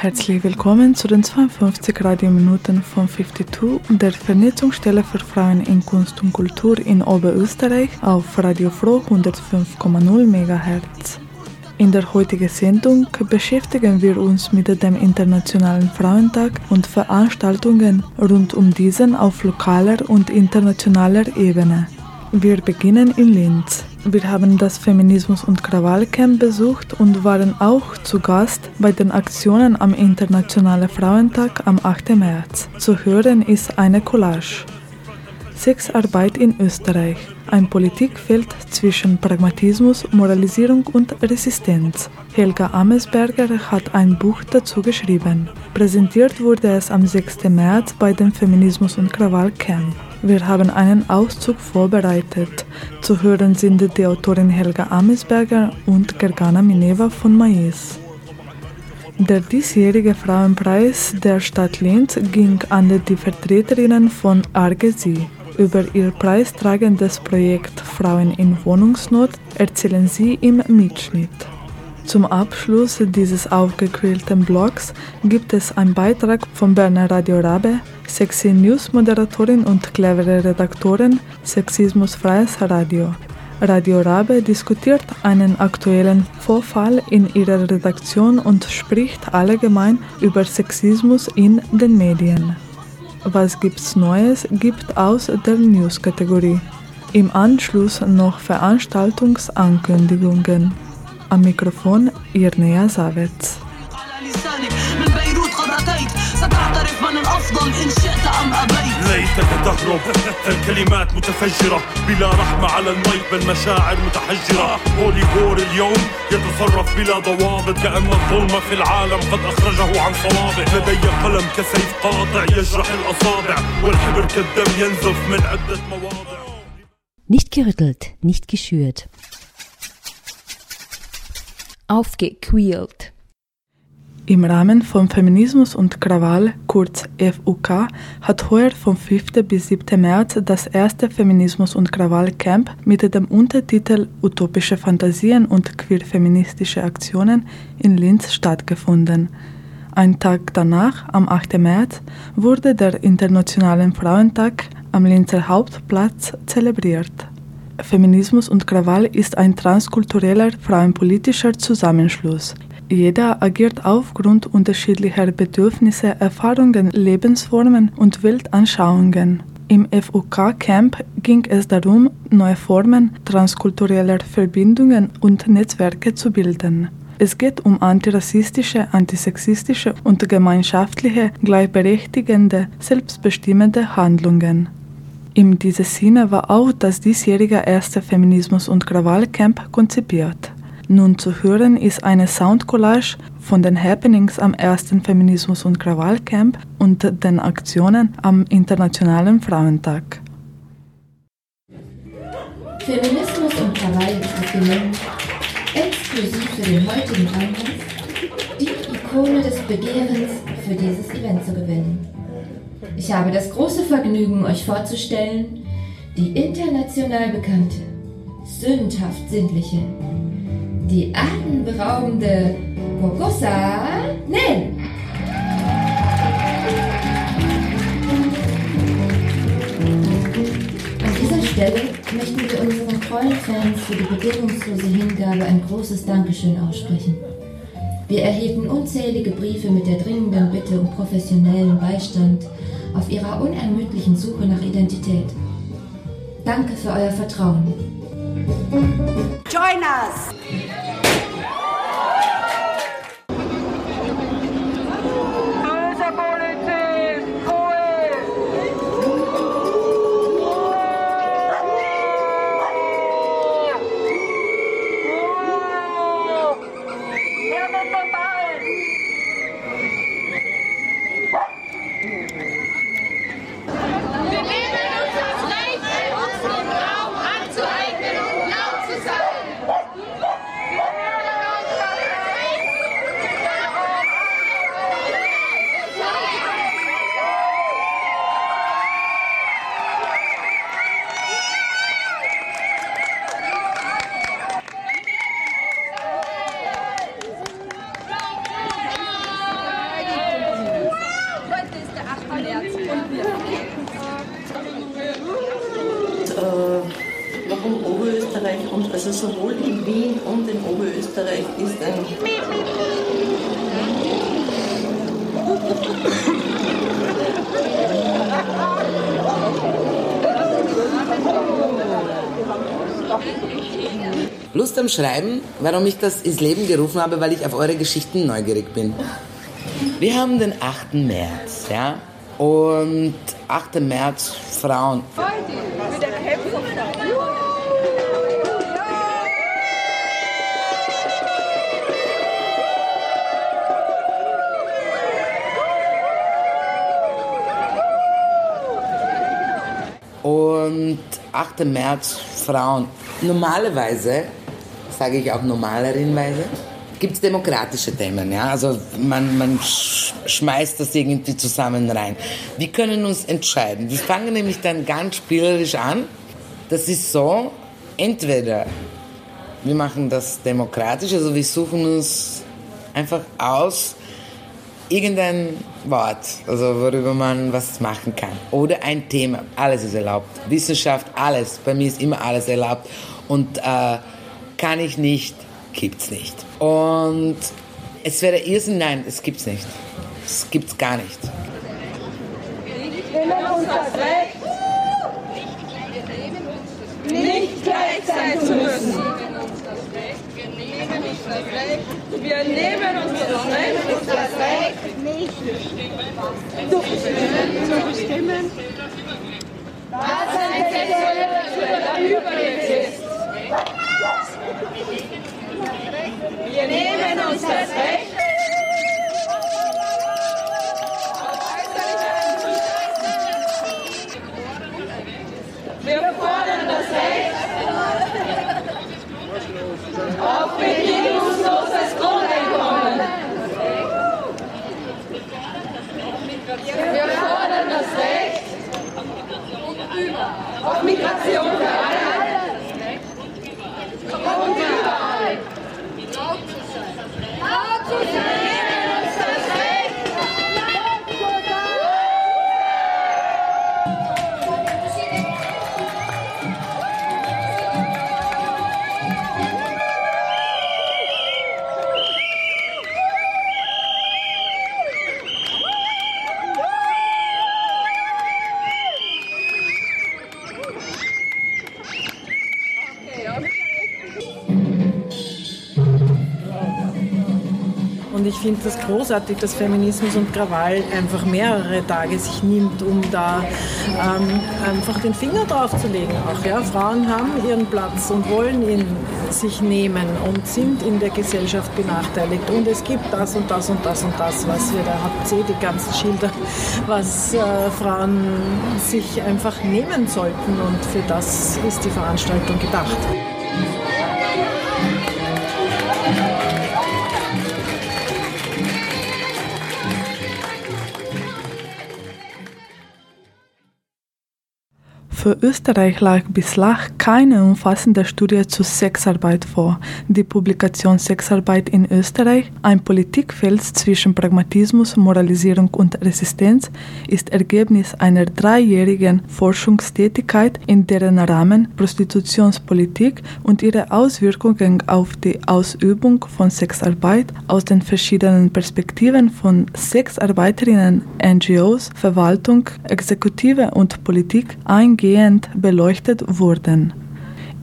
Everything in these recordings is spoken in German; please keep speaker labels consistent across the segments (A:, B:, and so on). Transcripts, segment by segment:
A: Herzlich willkommen zu den 52 Radiominuten von 52 der Vernetzungsstelle für Frauen in Kunst und Kultur in Oberösterreich auf Radio Froh 105,0 MHz. In der heutigen Sendung beschäftigen wir uns mit dem Internationalen Frauentag und Veranstaltungen rund um diesen auf lokaler und internationaler Ebene. Wir beginnen in Linz. Wir haben das Feminismus- und Krawallcamp besucht und waren auch zu Gast bei den Aktionen am Internationalen Frauentag am 8. März. Zu hören ist eine Collage. Sexarbeit in Österreich. Ein Politikfeld zwischen Pragmatismus, Moralisierung und Resistenz. Helga Amesberger hat ein Buch dazu geschrieben. Präsentiert wurde es am 6. März bei dem Feminismus- und Krawallcamp. Wir haben einen Auszug vorbereitet. Zu hören sind die Autorin Helga Amesberger und Gergana Mineva von Mais. Der diesjährige Frauenpreis der Stadt Linz ging an die Vertreterinnen von Argesi. Über ihr preistragendes Projekt Frauen in Wohnungsnot erzählen sie im Mitschnitt. Zum Abschluss dieses aufgequälten Blogs gibt es einen Beitrag von Berner Radio Rabe, Sexy News Moderatorin und clevere Redaktorin, Sexismusfreies Radio. Radio Rabe diskutiert einen aktuellen Vorfall in ihrer Redaktion und spricht allgemein über Sexismus in den Medien. Was gibt's Neues gibt aus der News-Kategorie. Im Anschluss noch Veranstaltungsankündigungen. Am Mikrofon Irnea Savets.
B: على لسانك من بيروت قد أتيت ستعترف من الأفضل إن شئت أم أبيت
C: ليتك تهرب الكلمات متفجرة. بلا رحمة على المي بل مشاعر متحجرة. هولي وور اليوم يتصرف بلا ضوابط. كأن الظلم في العالم قد أخرجه عن صوابه لدي قلم كسيف قاطع يجرح الأصابع. والحبر كالدم ينزف من عدة مواضع.
D: Nicht gerüttelt, nicht geschürt. Aufgequält.
A: Im Rahmen von Feminismus und Krawall, kurz FUK, hat heuer vom 5. bis 7. März das erste Feminismus- und Krawall-Camp mit dem Untertitel Utopische Fantasien und queer-feministische Aktionen in Linz stattgefunden. Ein Tag danach, am 8. März, wurde der Internationale Frauentag am Linzer Hauptplatz zelebriert. Feminismus und Krawall ist ein transkultureller frauenpolitischer Zusammenschluss. Jeder agiert aufgrund unterschiedlicher Bedürfnisse, Erfahrungen, Lebensformen und Weltanschauungen. Im FUK-Camp ging es darum, neue Formen transkultureller Verbindungen und Netzwerke zu bilden. Es geht um antirassistische, antisexistische und gemeinschaftliche, gleichberechtigende, selbstbestimmende Handlungen. In diesem Sinne war auch das diesjährige erste Feminismus- und Krawallcamp konzipiert. Nun zu hören ist eine Soundcollage von den Happenings am ersten Feminismus- und Krawallcamp und den Aktionen am Internationalen Frauentag.
E: Feminismus und Krawall ist gelungen, exklusiv für den heutigen Anlass die Ikone des Begehrens für dieses Event zu gewinnen. Ich habe das große Vergnügen, euch vorzustellen, die international bekannte, sündhaft sinnliche, die atemberaubende Kokosa Nen. An dieser Stelle möchten wir unseren treuen Fans für die bedingungslose Hingabe ein großes Dankeschön aussprechen. Wir erhielten unzählige Briefe mit der dringenden Bitte um professionellen Beistand auf ihrer unermüdlichen Suche nach Identität. Danke für euer Vertrauen.
F: Join us!
G: Wir nehmen uns das Recht, unseren Raum anzueignen und laut zu sein.
H: Oberösterreich und also sowohl in Wien und in Oberösterreich ist ein
F: Lust am Schreiben, warum ich das ins Leben gerufen habe, weil ich auf eure Geschichten neugierig bin. Wir haben den 8. März, ja? Und 8. März Frauen. Und 8. März Frauen. Normalerweise, sage ich auch normalerinweise, gibt es demokratische Themen. Ja? Also man, man sch schmeißt das irgendwie zusammen rein. Wir können uns entscheiden. Wir fangen nämlich dann ganz spielerisch an. Das ist so, entweder wir machen das demokratisch, also wir suchen uns einfach aus, irgendein Wort, also worüber man was machen kann. Oder ein Thema, alles ist erlaubt. Wissenschaft, alles. Bei mir ist immer alles erlaubt. Und äh, kann ich nicht, gibt's nicht. Und es wäre Irrsinn, nein, es gibt's nicht. Es gibt's gar nicht.
G: nicht gleich sein zu müssen. Wir nehmen uns das Recht, nicht zu bestimmen, was ein sexueller ist. Wir nehmen uns das Recht,
I: finde das großartig, dass Feminismus und Krawall einfach mehrere Tage sich nimmt, um da ähm, einfach den Finger drauf zu legen. Auch ja, Frauen haben ihren Platz und wollen ihn sich nehmen und sind in der Gesellschaft benachteiligt. Und es gibt das und das und das und das, was wir da habt, ihr die ganzen Schilder, was äh, Frauen sich einfach nehmen sollten. Und für das ist die Veranstaltung gedacht.
A: Für Österreich lag bislang keine umfassende Studie zu Sexarbeit vor. Die Publikation Sexarbeit in Österreich, ein Politikfeld zwischen Pragmatismus, Moralisierung und Resistenz, ist Ergebnis einer dreijährigen Forschungstätigkeit, in deren Rahmen Prostitutionspolitik und ihre Auswirkungen auf die Ausübung von Sexarbeit aus den verschiedenen Perspektiven von Sexarbeiterinnen, NGOs, Verwaltung, Exekutive und Politik eingehend beleuchtet wurden.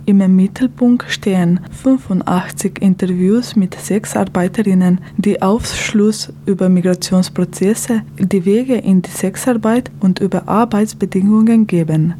A: Im Mittelpunkt stehen 85 Interviews mit Sexarbeiterinnen, die Aufschluss über Migrationsprozesse, die Wege in die Sexarbeit und über Arbeitsbedingungen geben.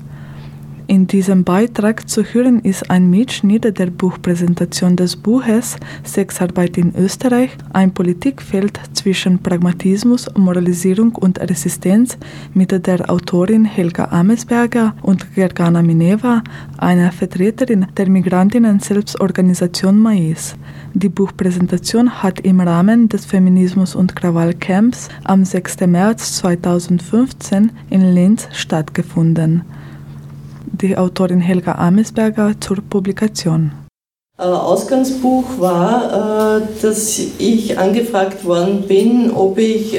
A: In diesem Beitrag zu hören ist ein Mitschnitt der Buchpräsentation des Buches Sexarbeit in Österreich, ein Politikfeld zwischen Pragmatismus, Moralisierung und Resistenz mit der Autorin Helga Amesberger und Gergana Mineva, einer Vertreterin der Migrantinnen-Selbstorganisation Mais. Die Buchpräsentation hat im Rahmen des Feminismus- und Krawallcamps am 6. März 2015 in Linz stattgefunden die Autorin Helga Amesberger zur Publikation.
H: Ausgangsbuch war, dass ich angefragt worden bin, ob ich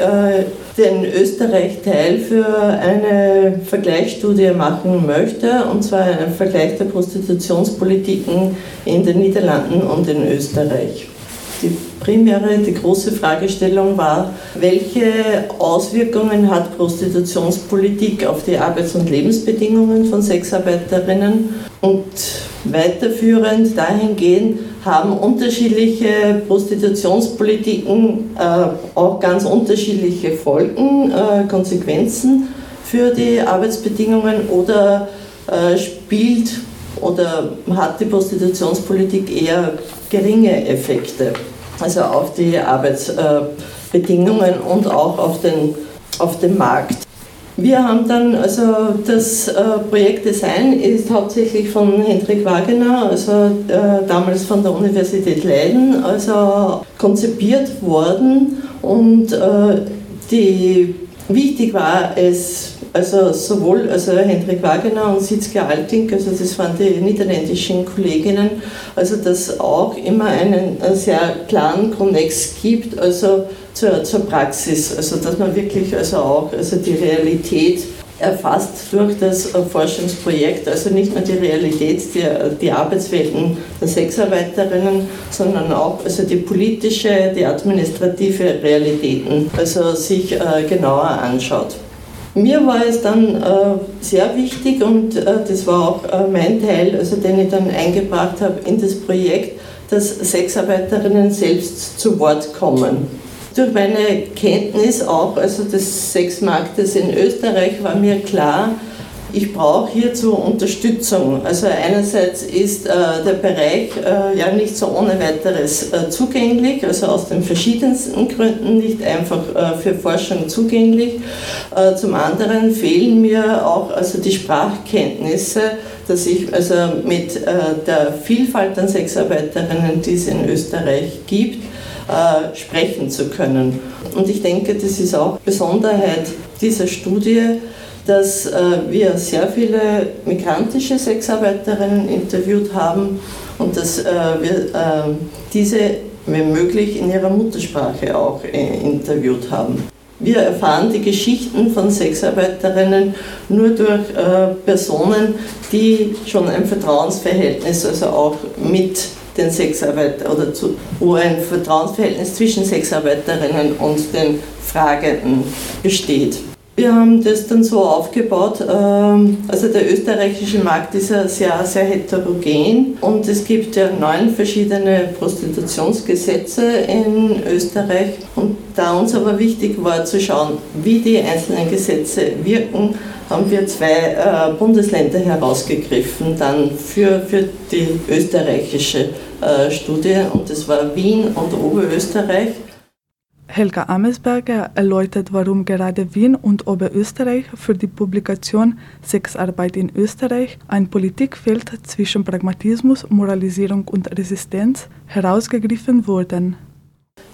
H: den Österreich-Teil für eine Vergleichsstudie machen möchte, und zwar einen Vergleich der Prostitutionspolitiken in den Niederlanden und in Österreich. Die primäre, die große Fragestellung war, welche Auswirkungen hat Prostitutionspolitik auf die Arbeits- und Lebensbedingungen von Sexarbeiterinnen? Und weiterführend dahingehend haben unterschiedliche Prostitutionspolitiken äh, auch ganz unterschiedliche Folgen, äh, Konsequenzen für die Arbeitsbedingungen oder äh, spielt oder hat die Prostitutionspolitik eher geringe Effekte, also auf die Arbeitsbedingungen und auch auf den, auf den Markt. Wir haben dann, also das äh, Projekt Design ist hauptsächlich von Hendrik Wagener, also äh, damals von der Universität Leiden, also konzipiert worden und äh, die, wichtig war es, also sowohl also Hendrik Wagener und Sitzke Alting, also das waren die niederländischen Kolleginnen, also dass auch immer einen sehr klaren Konnex gibt, also zur, zur Praxis, also dass man wirklich also auch also die Realität erfasst durch das Forschungsprojekt, also nicht nur die Realität, die, die Arbeitswelten der Sexarbeiterinnen, sondern auch also die politische, die administrative Realitäten, also sich äh, genauer anschaut. Mir war es dann äh, sehr wichtig und äh, das war auch äh, mein Teil, also den ich dann eingebracht habe in das Projekt, dass Sexarbeiterinnen selbst zu Wort kommen. Durch meine Kenntnis auch also des Sexmarktes in Österreich war mir klar, ich brauche hierzu Unterstützung. Also einerseits ist äh, der Bereich äh, ja nicht so ohne weiteres äh, zugänglich, also aus den verschiedensten Gründen nicht einfach äh, für Forschung zugänglich. Äh, zum anderen fehlen mir auch also die Sprachkenntnisse, dass ich also mit äh, der Vielfalt an Sexarbeiterinnen, die es in Österreich gibt, sprechen zu können. Und ich denke, das ist auch Besonderheit dieser Studie, dass äh, wir sehr viele migrantische Sexarbeiterinnen interviewt haben und dass äh, wir äh, diese, wenn möglich, in ihrer Muttersprache auch interviewt haben. Wir erfahren die Geschichten von Sexarbeiterinnen nur durch Personen, die schon ein Vertrauensverhältnis, also auch mit den Sexarbeitern oder zu, wo ein Vertrauensverhältnis zwischen Sexarbeiterinnen und den Fragenden besteht. Wir haben das dann so aufgebaut, ähm, also der österreichische Markt ist ja sehr, sehr heterogen und es gibt ja neun verschiedene Prostitutionsgesetze in Österreich und da uns aber wichtig war zu schauen, wie die einzelnen Gesetze wirken, haben wir zwei äh, Bundesländer herausgegriffen dann für, für die österreichische äh, Studie und das war Wien und Oberösterreich.
A: Helga Amesberger erläutert, warum gerade Wien und Oberösterreich für die Publikation Sexarbeit in Österreich ein Politikfeld zwischen Pragmatismus, Moralisierung und Resistenz herausgegriffen wurden.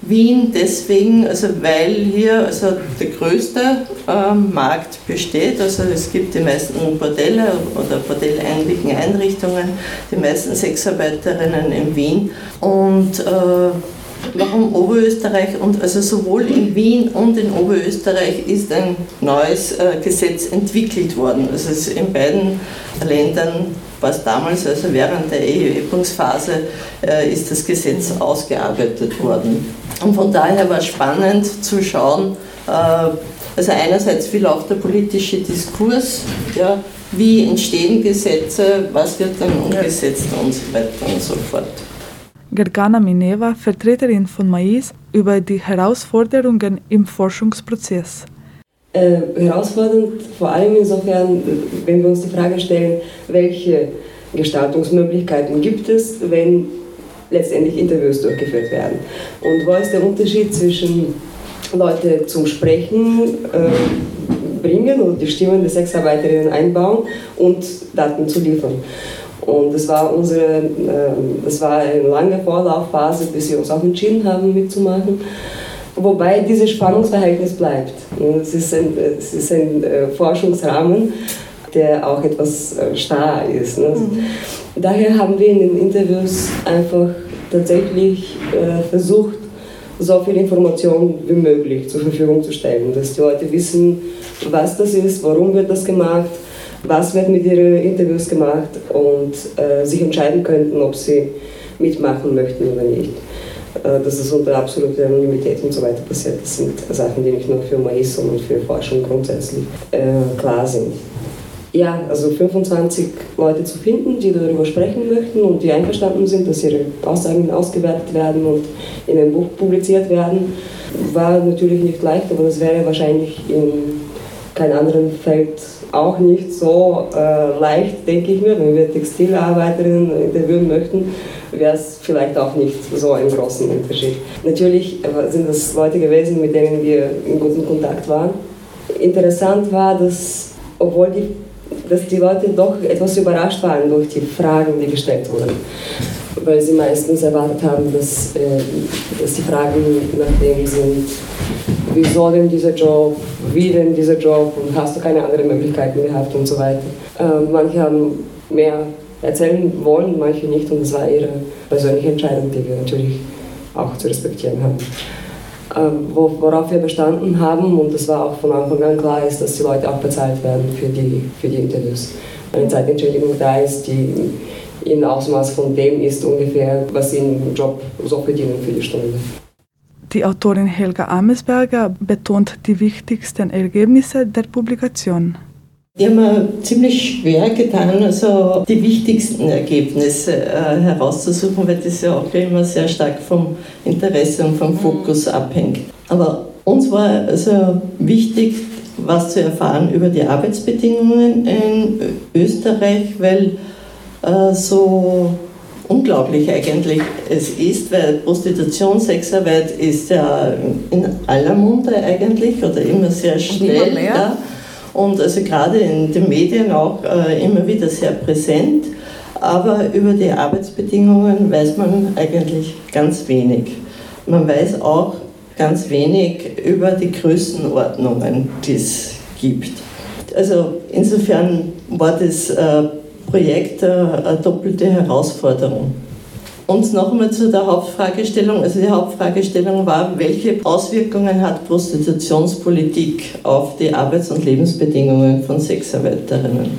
H: Wien deswegen, also weil hier also der größte äh, Markt besteht, also es gibt die meisten Bordelle oder bordellähnlichen Einrichtungen, die meisten Sexarbeiterinnen in Wien und äh, warum Oberösterreich und also sowohl in Wien und in Oberösterreich ist ein neues äh, Gesetz entwickelt worden. Also es in beiden Ländern was damals, also während der Erhebungsphase, äh, ist das Gesetz ausgearbeitet worden. Und von daher war es spannend zu schauen, äh, also einerseits wie läuft der politische Diskurs, ja, wie entstehen Gesetze, was wird dann umgesetzt und so weiter und so fort.
A: Gergana Mineva, Vertreterin von Mais, über die Herausforderungen im Forschungsprozess.
J: Äh, herausfordernd vor allem insofern, wenn wir uns die Frage stellen, welche Gestaltungsmöglichkeiten gibt es, wenn letztendlich Interviews durchgeführt werden. Und wo ist der Unterschied zwischen Leute zum Sprechen äh, bringen oder die Stimmen der Sexarbeiterinnen einbauen und Daten zu liefern? Und das war unsere, äh, war eine lange Vorlaufphase, bis wir uns auch entschieden haben mitzumachen. Wobei dieses Spannungsverhältnis bleibt. Es ist ein, es ist ein äh, Forschungsrahmen, der auch etwas äh, starr ist. Ne? Mhm. Daher haben wir in den Interviews einfach tatsächlich äh, versucht, so viel Information wie möglich zur Verfügung zu stellen, dass die Leute wissen, was das ist, warum wird das gemacht, was wird mit ihren Interviews gemacht und äh, sich entscheiden könnten, ob sie mitmachen möchten oder nicht. Äh, dass es unter absoluter Anonymität und so weiter passiert, das sind Sachen, die nicht nur für Mais, sondern für Forschung grundsätzlich äh, klar sind. Ja, also 25 Leute zu finden, die darüber sprechen möchten und die einverstanden sind, dass ihre Aussagen ausgewertet werden und in einem Buch publiziert werden, war natürlich nicht leicht, aber das wäre wahrscheinlich in keinem anderen Feld auch nicht so äh, leicht, denke ich mir. Wenn wir Textilarbeiterinnen interviewen möchten, wäre es vielleicht auch nicht so ein großen Unterschied. Natürlich sind das Leute gewesen, mit denen wir in gutem Kontakt waren. Interessant war, dass obwohl die dass die Leute doch etwas überrascht waren durch die Fragen, die gestellt wurden. Weil sie meistens erwartet haben, dass, äh, dass die Fragen nach dem sind, wieso denn dieser Job, wie denn dieser Job und hast du keine anderen Möglichkeiten gehabt und so weiter. Äh, manche haben mehr erzählen wollen, manche nicht und das war ihre persönliche Entscheidung, die wir natürlich auch zu respektieren haben. Ähm, worauf wir bestanden haben, und das war auch von Anfang an klar, ist, dass die Leute auch bezahlt werden für die, für die Interviews. Eine Zeitentschädigung da ist, die in Ausmaß von dem ist ungefähr, was sie im Job so verdienen für die Stunde.
A: Die Autorin Helga Amesberger betont die wichtigsten Ergebnisse der Publikation.
H: Die haben mir ziemlich schwer getan, also die wichtigsten Ergebnisse äh, herauszusuchen, weil das ja auch immer sehr stark vom Interesse und vom Fokus abhängt. Aber uns war also wichtig, was zu erfahren über die Arbeitsbedingungen in Österreich, weil äh, so unglaublich eigentlich es ist, weil Prostitution, Sexarbeit ist ja in aller Munde eigentlich oder immer sehr schnell. Immer mehr. Ja und also gerade in den Medien auch äh, immer wieder sehr präsent. Aber über die Arbeitsbedingungen weiß man eigentlich ganz wenig. Man weiß auch ganz wenig über die Größenordnungen, die es gibt. Also insofern war das äh, Projekt äh, eine doppelte Herausforderung. Und noch einmal zu der Hauptfragestellung. Also die Hauptfragestellung war, welche Auswirkungen hat Prostitutionspolitik auf die Arbeits- und Lebensbedingungen von Sexarbeiterinnen?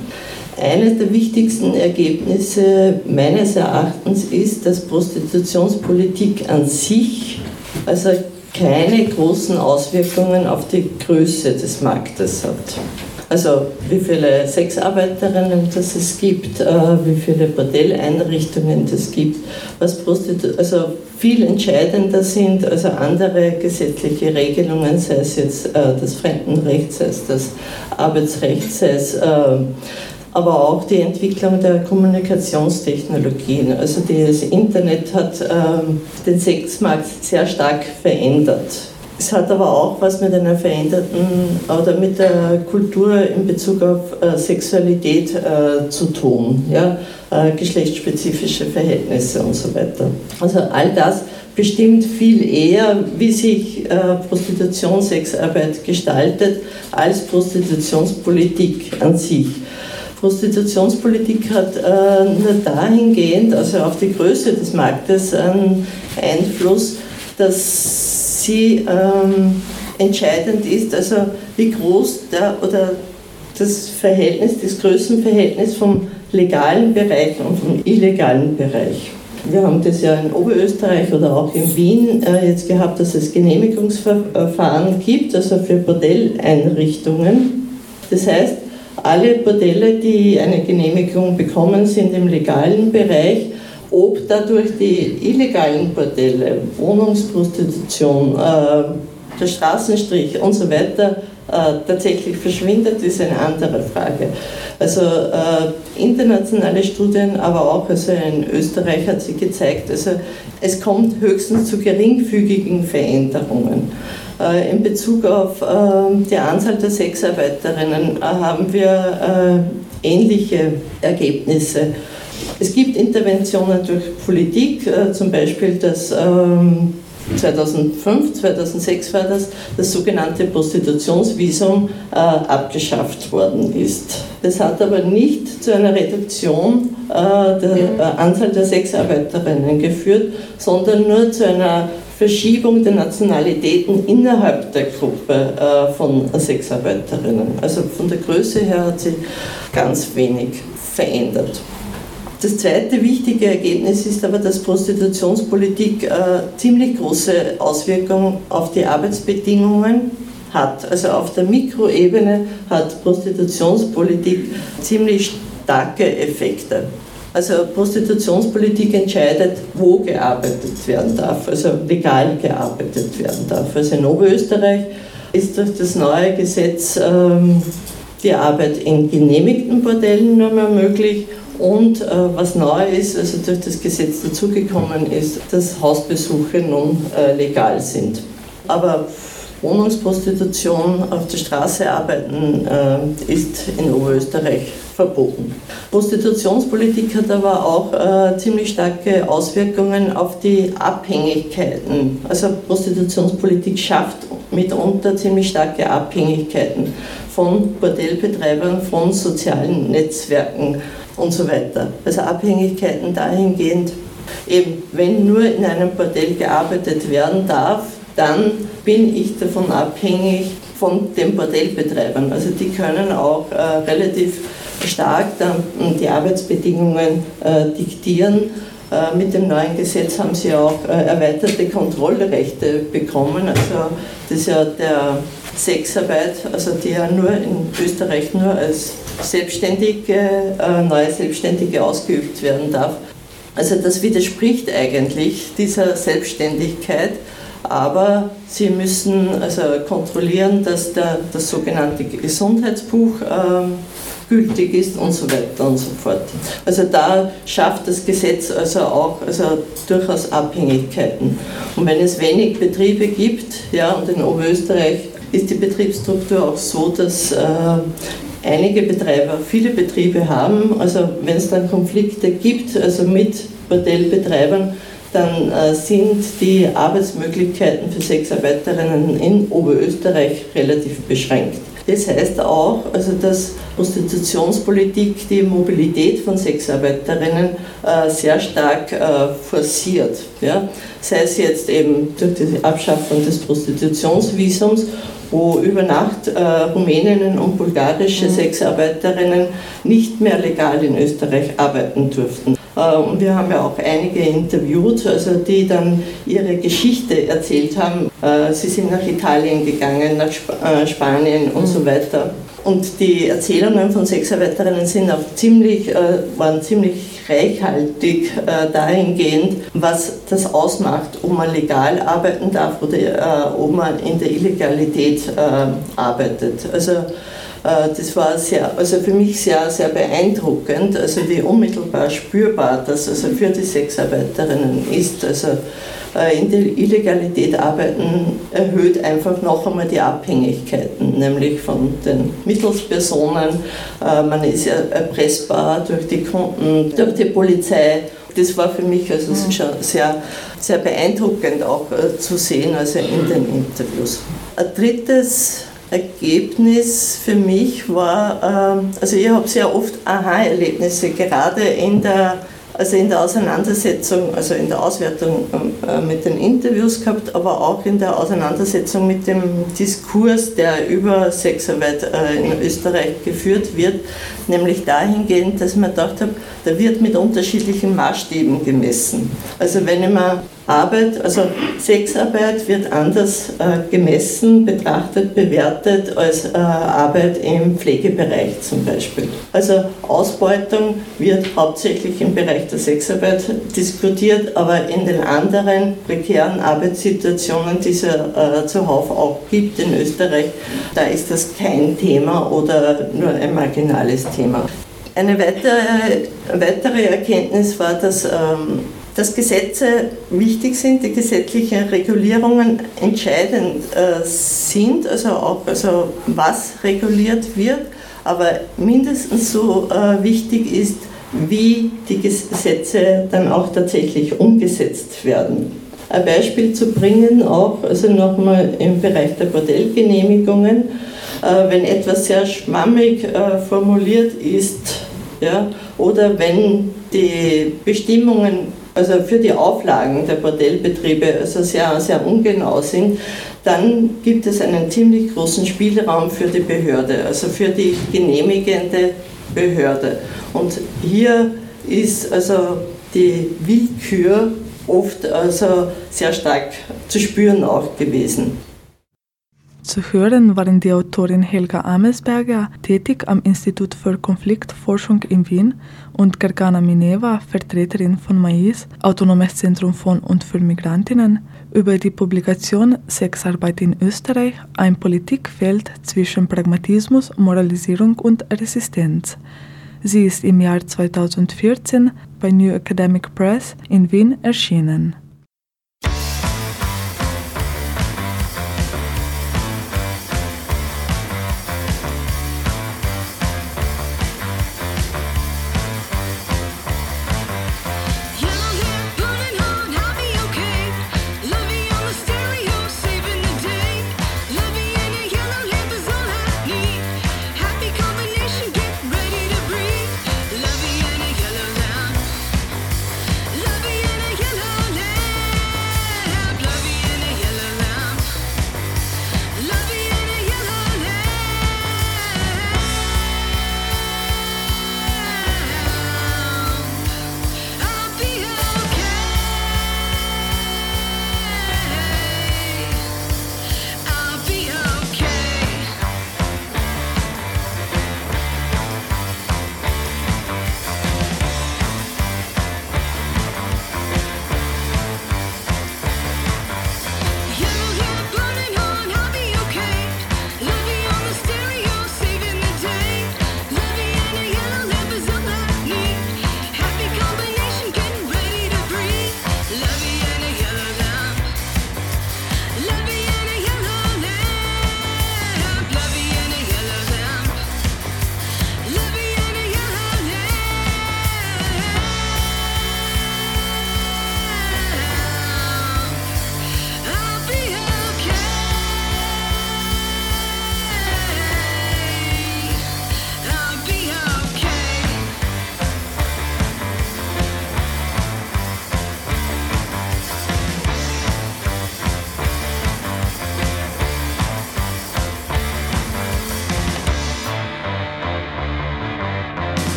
H: Eines der wichtigsten Ergebnisse meines Erachtens ist, dass Prostitutionspolitik an sich also keine großen Auswirkungen auf die Größe des Marktes hat. Also wie viele Sexarbeiterinnen das es gibt, äh, wie viele Bordelleinrichtungen es gibt, was Prostitu also viel entscheidender sind also andere gesetzliche Regelungen, sei es jetzt äh, das Fremdenrecht, sei es das Arbeitsrecht, sei es äh, aber auch die Entwicklung der Kommunikationstechnologien. Also das Internet hat ähm, den Sexmarkt sehr stark verändert. Es hat aber auch was mit einer veränderten oder mit der Kultur in Bezug auf äh, Sexualität äh, zu tun, ja? Äh, geschlechtsspezifische Verhältnisse und so weiter. Also all das bestimmt viel eher, wie sich äh, Prostitution, Sexarbeit gestaltet, als Prostitutionspolitik an sich. Prostitutionspolitik hat äh, nur dahingehend, also auf die Größe des Marktes, einen Einfluss, dass sie ähm, entscheidend ist, also wie groß der oder das Verhältnis, das Größenverhältnis vom legalen Bereich und vom illegalen Bereich. Wir haben das ja in Oberösterreich oder auch in Wien äh, jetzt gehabt, dass es Genehmigungsverfahren gibt, also für Bordelleinrichtungen. Das heißt, alle Bordelle, die eine Genehmigung bekommen, sind im legalen Bereich ob dadurch die illegalen Bordelle, Wohnungsprostitution, äh, der Straßenstrich und so weiter äh, tatsächlich verschwindet, ist eine andere Frage. Also äh, internationale Studien, aber auch also in Österreich hat sich gezeigt, also es kommt höchstens zu geringfügigen Veränderungen. Äh, in Bezug auf äh, die Anzahl der Sexarbeiterinnen äh, haben wir ähnliche Ergebnisse. Es gibt Interventionen durch Politik, äh, zum Beispiel, dass ähm, 2005, 2006 war das, das sogenannte Prostitutionsvisum äh, abgeschafft worden ist. Das hat aber nicht zu einer Reduktion äh, der äh, Anzahl der Sexarbeiterinnen geführt, sondern nur zu einer Verschiebung der Nationalitäten innerhalb der Gruppe von Sexarbeiterinnen. Also von der Größe her hat sich ganz wenig verändert. Das zweite wichtige Ergebnis ist aber, dass Prostitutionspolitik äh, ziemlich große Auswirkungen auf die Arbeitsbedingungen hat. Also auf der Mikroebene hat Prostitutionspolitik ziemlich starke Effekte. Also Prostitutionspolitik entscheidet, wo gearbeitet werden darf, also legal gearbeitet werden darf. Also in Oberösterreich ist durch das neue Gesetz ähm, die Arbeit in genehmigten Bordellen nur mehr möglich und äh, was neu ist, also durch das Gesetz dazugekommen ist, dass Hausbesuche nun äh, legal sind. Aber Wohnungsprostitution auf der Straße arbeiten äh, ist in Oberösterreich verboten. Prostitutionspolitik hat aber auch äh, ziemlich starke Auswirkungen auf die Abhängigkeiten. Also Prostitutionspolitik schafft mitunter ziemlich starke Abhängigkeiten von Bordellbetreibern, von sozialen Netzwerken und so weiter. Also Abhängigkeiten dahingehend, eben wenn nur in einem Bordell gearbeitet werden darf, dann bin ich davon abhängig von den Bordellbetreibern. Also die können auch äh, relativ stark dann die Arbeitsbedingungen äh, diktieren. Äh, mit dem neuen Gesetz haben sie auch äh, erweiterte Kontrollrechte bekommen. Also das ist ja der Sexarbeit, also die ja nur in Österreich nur als Selbstständige, äh, neue Selbstständige ausgeübt werden darf. Also das widerspricht eigentlich dieser Selbstständigkeit aber sie müssen also kontrollieren, dass der, das sogenannte Gesundheitsbuch ähm, gültig ist und so weiter und so fort. Also da schafft das Gesetz also auch also durchaus Abhängigkeiten. Und wenn es wenig Betriebe gibt, ja, und in Oberösterreich ist die Betriebsstruktur auch so, dass äh, einige Betreiber viele Betriebe haben, also wenn es dann Konflikte gibt, also mit Bordellbetreibern, dann äh, sind die Arbeitsmöglichkeiten für Sexarbeiterinnen in Oberösterreich relativ beschränkt. Das heißt auch, also dass Prostitutionspolitik die Mobilität von Sexarbeiterinnen äh, sehr stark äh, forciert. Ja? Sei es jetzt eben durch die Abschaffung des Prostitutionsvisums, wo über Nacht äh, Rumäninnen und bulgarische mhm. Sexarbeiterinnen nicht mehr legal in Österreich arbeiten durften. Äh, und wir haben ja auch einige interviewt, also die dann ihre Geschichte erzählt haben. Äh, sie sind nach Italien gegangen, nach äh, Spanien und so weiter. Und die Erzählungen von Sexarbeiterinnen sind auch ziemlich, waren ziemlich reichhaltig dahingehend, was das ausmacht, ob man legal arbeiten darf oder ob man in der Illegalität arbeitet. Also äh, das war sehr, also für mich sehr, sehr beeindruckend, also wie unmittelbar spürbar das also für die Sexarbeiterinnen ist. Also äh, in der Illegalität arbeiten erhöht einfach noch einmal die Abhängigkeiten, nämlich von den Mittelspersonen. Äh, man ist erpressbar durch die Kunden, durch die Polizei. Das war für mich also schon sehr, sehr beeindruckend auch zu sehen, also in den Interviews. Ein drittes Ergebnis für mich war, ähm, also ich habe sehr oft Aha-Erlebnisse, gerade in der, also in der Auseinandersetzung, also in der Auswertung äh, mit den Interviews gehabt, aber auch in der Auseinandersetzung mit dem Diskurs, der über Sexarbeit äh, in Österreich geführt wird, nämlich dahingehend, dass mir gedacht habe, da wird mit unterschiedlichen Maßstäben gemessen. Also wenn ich mir Arbeit, also Sexarbeit wird anders äh, gemessen, betrachtet, bewertet als äh, Arbeit im Pflegebereich zum Beispiel. Also Ausbeutung wird hauptsächlich im Bereich der Sexarbeit diskutiert, aber in den anderen prekären Arbeitssituationen, die es äh, zuhauf auch gibt in Österreich, da ist das kein Thema oder nur ein marginales Thema. Eine weitere, weitere Erkenntnis war, dass ähm, dass Gesetze wichtig sind, die gesetzlichen Regulierungen entscheidend äh, sind, also auch also was reguliert wird, aber mindestens so äh, wichtig ist, wie die Gesetze dann auch tatsächlich umgesetzt werden. ein Beispiel zu bringen, auch also nochmal im Bereich der Bordellgenehmigungen, äh, wenn etwas sehr schwammig formuliert ist, ja, oder wenn die Bestimmungen also für die Auflagen der Bordellbetriebe also sehr, sehr ungenau sind, dann gibt es einen ziemlich großen Spielraum für die Behörde, also für die genehmigende Behörde. Und hier ist also die Willkür oft also sehr stark zu spüren auch gewesen.
A: Zu hören waren die Autorin Helga Amesberger, tätig am Institut für Konfliktforschung in Wien, und Gergana Mineva, Vertreterin von MAIS, Autonomes Zentrum von und für Migrantinnen, über die Publikation Sexarbeit in Österreich, ein Politikfeld zwischen Pragmatismus, Moralisierung und Resistenz. Sie ist im Jahr 2014 bei New Academic Press in Wien erschienen.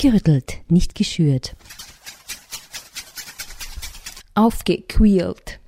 D: Gerüttelt, nicht geschürt. Aufgequält.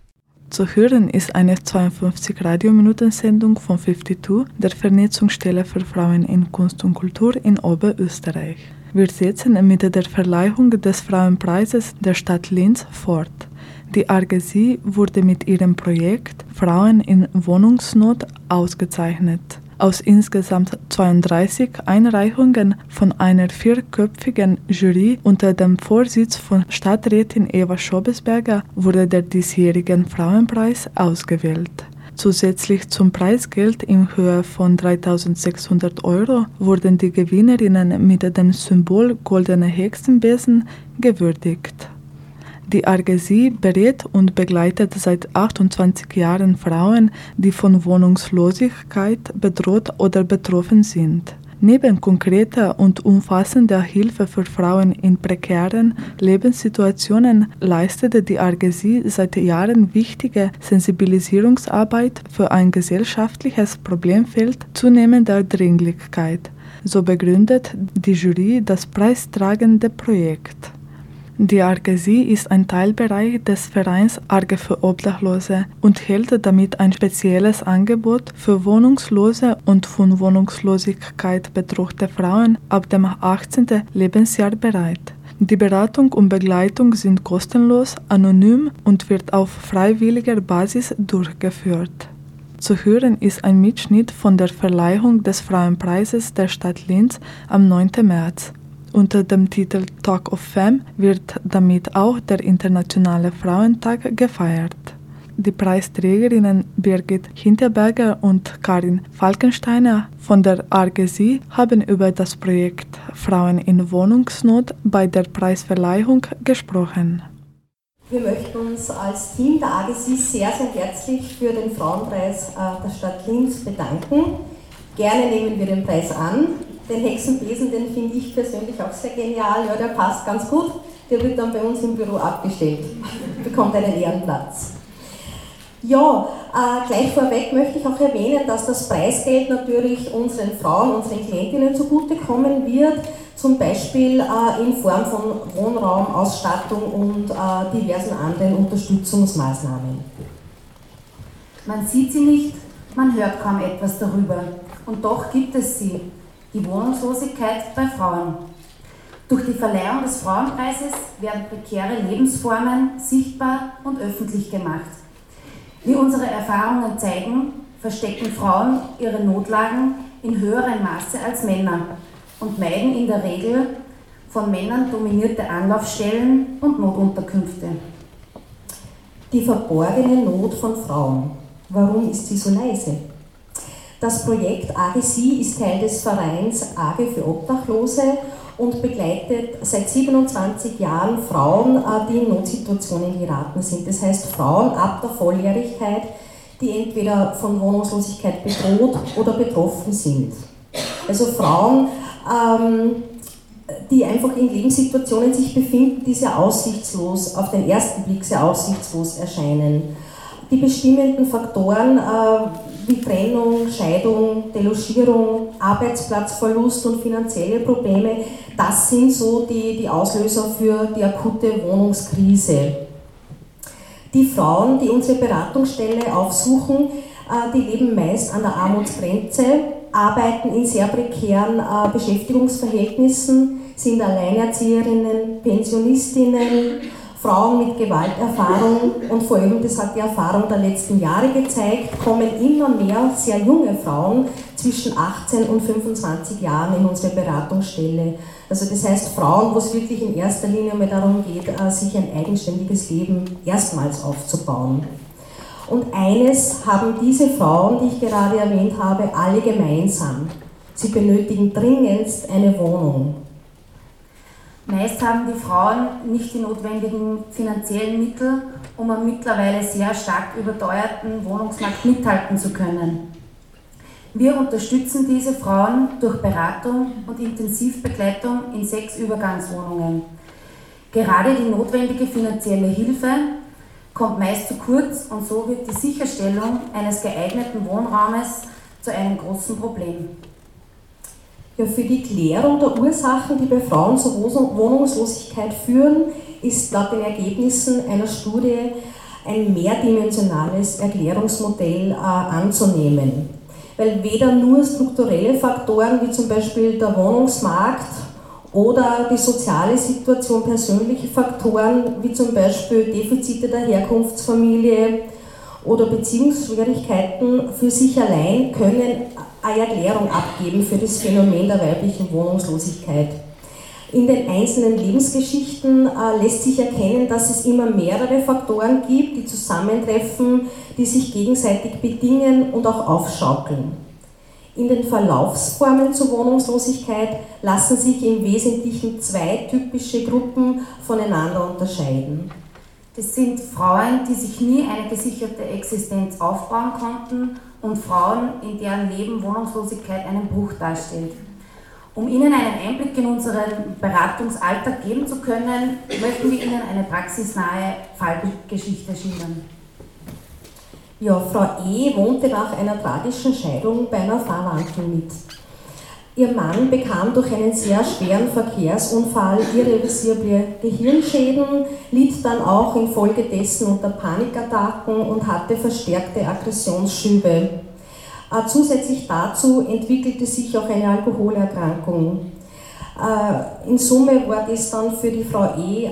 A: Zu hören ist eine 52 Radiominuten-Sendung von 52 der Vernetzungsstelle für Frauen in Kunst und Kultur in Oberösterreich. Wir setzen mit der Verleihung des Frauenpreises der Stadt Linz fort. Die Argesie wurde mit ihrem Projekt Frauen in Wohnungsnot ausgezeichnet. Aus insgesamt 32 Einreichungen von einer vierköpfigen Jury unter dem Vorsitz von Stadträtin Eva Schobesberger wurde der diesjährige Frauenpreis ausgewählt. Zusätzlich zum Preisgeld in Höhe von 3600 Euro wurden die Gewinnerinnen mit dem Symbol Goldene Hexenbesen gewürdigt. Die Argesie berät und begleitet seit 28 Jahren Frauen, die von Wohnungslosigkeit bedroht oder betroffen sind. Neben konkreter und umfassender Hilfe für Frauen in prekären Lebenssituationen leistete die Argesie seit Jahren wichtige Sensibilisierungsarbeit für ein gesellschaftliches Problemfeld zunehmender Dringlichkeit. So begründet die Jury das preistragende Projekt. Die Argesie ist ein Teilbereich des Vereins Arge für Obdachlose und hält damit ein spezielles Angebot für wohnungslose und von Wohnungslosigkeit bedrohte Frauen ab dem 18. Lebensjahr bereit. Die Beratung und Begleitung sind kostenlos, anonym und wird auf freiwilliger Basis durchgeführt. Zu hören ist ein Mitschnitt von der Verleihung des Frauenpreises der Stadt Linz am 9. März. Unter dem Titel Talk of Femme wird damit auch der Internationale Frauentag gefeiert. Die Preisträgerinnen Birgit Hinterberger und Karin Falkensteiner von der ARGESI haben über das Projekt Frauen in Wohnungsnot bei der Preisverleihung gesprochen.
K: Wir möchten uns als Team der AGSI sehr, sehr herzlich für den Frauenpreis äh, der Stadt Linz bedanken. Gerne nehmen wir den Preis an. Den Hexenbesen, den finde ich persönlich auch sehr genial. Ja, der passt ganz gut. Der wird dann bei uns im Büro abgestellt. Bekommt einen Ehrenplatz. Ja, äh, gleich vorweg möchte ich auch erwähnen, dass das Preisgeld natürlich unseren Frauen, unseren Klientinnen zugutekommen wird, zum Beispiel äh, in Form von Wohnraumausstattung und äh, diversen anderen Unterstützungsmaßnahmen.
L: Man sieht sie nicht, man hört kaum etwas darüber. Und doch gibt es sie, die Wohnungslosigkeit bei Frauen. Durch die Verleihung des Frauenpreises werden prekäre Lebensformen sichtbar und öffentlich gemacht. Wie unsere Erfahrungen zeigen, verstecken Frauen ihre Notlagen in höherem Maße als Männer und meiden in der Regel von Männern dominierte Anlaufstellen und Notunterkünfte.
K: Die verborgene Not von Frauen. Warum ist sie so leise? Das Projekt AGSI ist Teil des Vereins AGE für Obdachlose und begleitet seit 27 Jahren Frauen, äh, die in Notsituationen geraten sind. Das heißt Frauen ab der Volljährigkeit, die entweder von Wohnungslosigkeit bedroht oder betroffen sind. Also Frauen, ähm, die einfach in Lebenssituationen sich befinden, die sehr aussichtslos, auf den ersten Blick sehr aussichtslos erscheinen. Die bestimmenden Faktoren äh, wie Trennung, Scheidung, Delogierung, Arbeitsplatzverlust und finanzielle Probleme, das sind so die, die Auslöser für die akute Wohnungskrise. Die Frauen, die unsere Beratungsstelle aufsuchen, äh, die leben meist an der Armutsgrenze, arbeiten in sehr prekären äh, Beschäftigungsverhältnissen, sind Alleinerzieherinnen, Pensionistinnen, Frauen mit Gewalterfahrung und vor allem, das hat die Erfahrung der letzten Jahre gezeigt, kommen immer mehr sehr junge Frauen zwischen 18 und 25 Jahren in unsere Beratungsstelle. Also das heißt Frauen, wo es wirklich in erster Linie mal darum geht, äh, sich ein eigenständiges Leben erstmals aufzubauen. Und eines haben diese Frauen, die ich gerade erwähnt habe, alle gemeinsam. Sie benötigen dringendst eine Wohnung.
L: Meist haben die Frauen nicht die notwendigen finanziellen Mittel, um am mittlerweile sehr stark überteuerten Wohnungsmarkt mithalten zu können. Wir unterstützen diese Frauen durch Beratung und Intensivbegleitung in sechs Übergangswohnungen. Gerade die notwendige finanzielle Hilfe kommt meist zu kurz und so wird die Sicherstellung eines geeigneten Wohnraumes zu einem großen Problem.
K: Ja, für die Klärung der Ursachen, die bei Frauen zur Wohnungslosigkeit führen, ist laut den Ergebnissen einer Studie ein mehrdimensionales Erklärungsmodell äh, anzunehmen. Weil weder nur strukturelle Faktoren wie zum Beispiel der Wohnungsmarkt oder die soziale Situation, persönliche Faktoren wie zum Beispiel Defizite der Herkunftsfamilie oder Beziehungsschwierigkeiten für sich allein können eine Erklärung abgeben für das Phänomen der weiblichen Wohnungslosigkeit. In den einzelnen Lebensgeschichten äh, lässt sich erkennen, dass es immer mehrere Faktoren gibt, die zusammentreffen, die sich gegenseitig bedingen und auch aufschaukeln. In den Verlaufsformen zur Wohnungslosigkeit lassen sich im Wesentlichen zwei typische Gruppen voneinander unterscheiden.
L: Das sind Frauen, die sich nie eine gesicherte Existenz aufbauen konnten und Frauen, in deren Leben Wohnungslosigkeit einen Bruch darstellt. Um Ihnen einen Einblick in unseren Beratungsalltag geben zu können, möchten wir Ihnen eine praxisnahe Fallgeschichte schildern.
K: Ja, Frau E. wohnte nach einer tragischen Scheidung bei einer Verwandten mit. Ihr Mann bekam durch einen sehr schweren Verkehrsunfall irreversible Gehirnschäden, litt dann auch infolgedessen unter Panikattacken und hatte verstärkte Aggressionsschübe. Äh, zusätzlich dazu entwickelte sich auch eine Alkoholerkrankung. Äh, in Summe war das dann für die Frau E.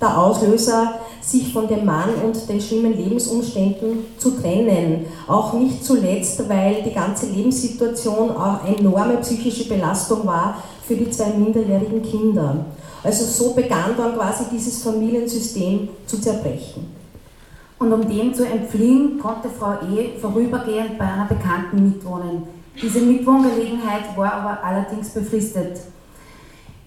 K: Der Auslöser, sich von dem Mann und den schlimmen Lebensumständen zu trennen. Auch nicht zuletzt, weil die ganze Lebenssituation auch eine enorme psychische Belastung war für die zwei minderjährigen Kinder. Also so begann dann quasi dieses Familiensystem zu zerbrechen.
L: Und um dem zu entfliehen, konnte Frau E. vorübergehend bei einer Bekannten mitwohnen. Diese Mitwohngelegenheit war aber allerdings befristet.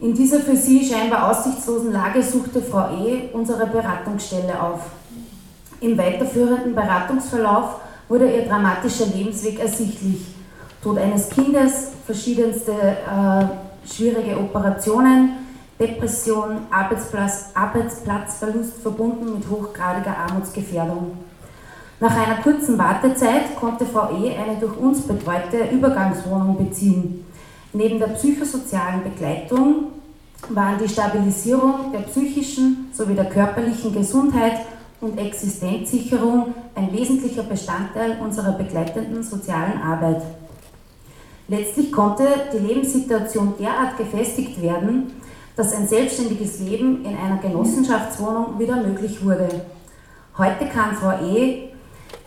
L: In dieser für sie scheinbar aussichtslosen Lage suchte Frau E. unsere Beratungsstelle auf. Im weiterführenden Beratungsverlauf wurde ihr dramatischer Lebensweg ersichtlich. Tod eines Kindes, verschiedenste äh, schwierige Operationen, Depression, Arbeitsplatz, Arbeitsplatzverlust verbunden mit hochgradiger Armutsgefährdung. Nach einer kurzen Wartezeit konnte Frau E. eine durch uns betreute Übergangswohnung beziehen. Neben der psychosozialen Begleitung waren die Stabilisierung der psychischen sowie der körperlichen Gesundheit und Existenzsicherung ein wesentlicher Bestandteil unserer begleitenden sozialen Arbeit. Letztlich konnte die Lebenssituation derart gefestigt werden, dass ein selbstständiges Leben in einer Genossenschaftswohnung wieder möglich wurde. Heute kann Frau E.